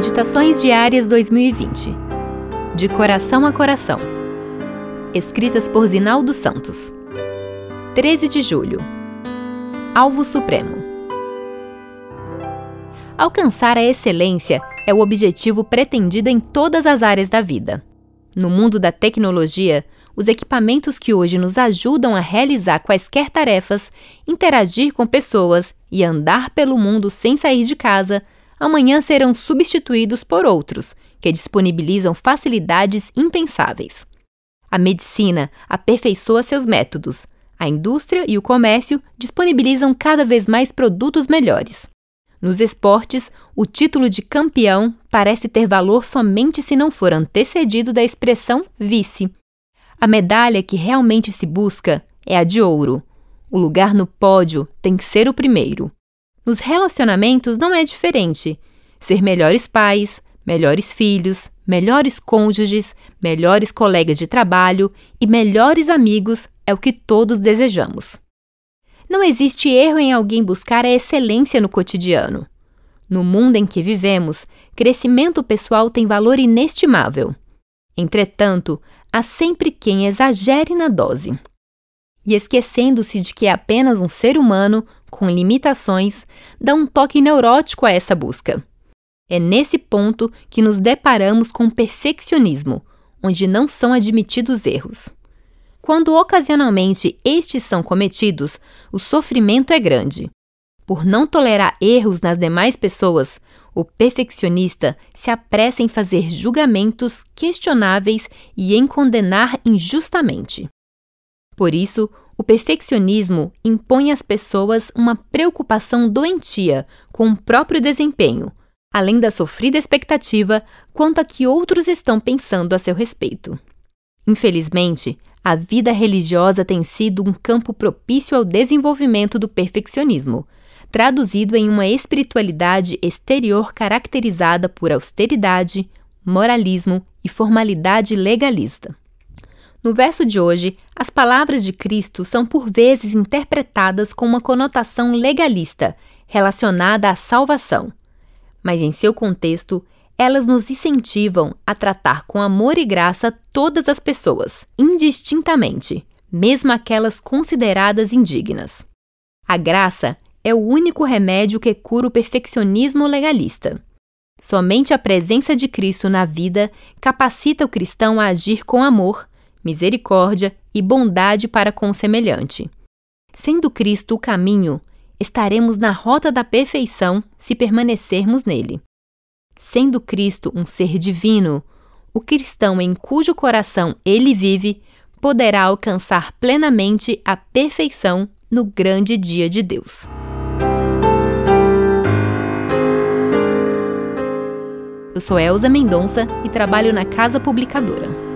Meditações Diárias 2020 De Coração a Coração. Escritas por Zinaldo Santos. 13 de julho. Alvo Supremo. Alcançar a excelência é o objetivo pretendido em todas as áreas da vida. No mundo da tecnologia, os equipamentos que hoje nos ajudam a realizar quaisquer tarefas, interagir com pessoas e andar pelo mundo sem sair de casa amanhã serão substituídos por outros, que disponibilizam facilidades impensáveis. A medicina aperfeiçoa seus métodos, a indústria e o comércio disponibilizam cada vez mais produtos melhores. Nos esportes, o título de campeão parece ter valor somente se não for antecedido da expressão vice. A medalha que realmente se busca é a de ouro. O lugar no pódio tem que ser o primeiro. Nos relacionamentos não é diferente. Ser melhores pais, melhores filhos, melhores cônjuges, melhores colegas de trabalho e melhores amigos é o que todos desejamos. Não existe erro em alguém buscar a excelência no cotidiano. No mundo em que vivemos, crescimento pessoal tem valor inestimável. Entretanto, há sempre quem exagere na dose. E esquecendo-se de que é apenas um ser humano, com limitações, dá um toque neurótico a essa busca. É nesse ponto que nos deparamos com o perfeccionismo, onde não são admitidos erros. Quando ocasionalmente estes são cometidos, o sofrimento é grande. Por não tolerar erros nas demais pessoas, o perfeccionista se apressa em fazer julgamentos questionáveis e em condenar injustamente. Por isso, o perfeccionismo impõe às pessoas uma preocupação doentia com o próprio desempenho, além da sofrida expectativa quanto a que outros estão pensando a seu respeito. Infelizmente, a vida religiosa tem sido um campo propício ao desenvolvimento do perfeccionismo, traduzido em uma espiritualidade exterior caracterizada por austeridade, moralismo e formalidade legalista. No verso de hoje, as palavras de Cristo são por vezes interpretadas com uma conotação legalista, relacionada à salvação. Mas em seu contexto, elas nos incentivam a tratar com amor e graça todas as pessoas, indistintamente, mesmo aquelas consideradas indignas. A graça é o único remédio que cura o perfeccionismo legalista. Somente a presença de Cristo na vida capacita o cristão a agir com amor, misericórdia e bondade para com o semelhante. Sendo Cristo o caminho, estaremos na rota da perfeição se permanecermos nele. Sendo Cristo um ser divino, o cristão em cujo coração ele vive poderá alcançar plenamente a perfeição no grande dia de Deus. Eu sou Elza Mendonça e trabalho na Casa Publicadora.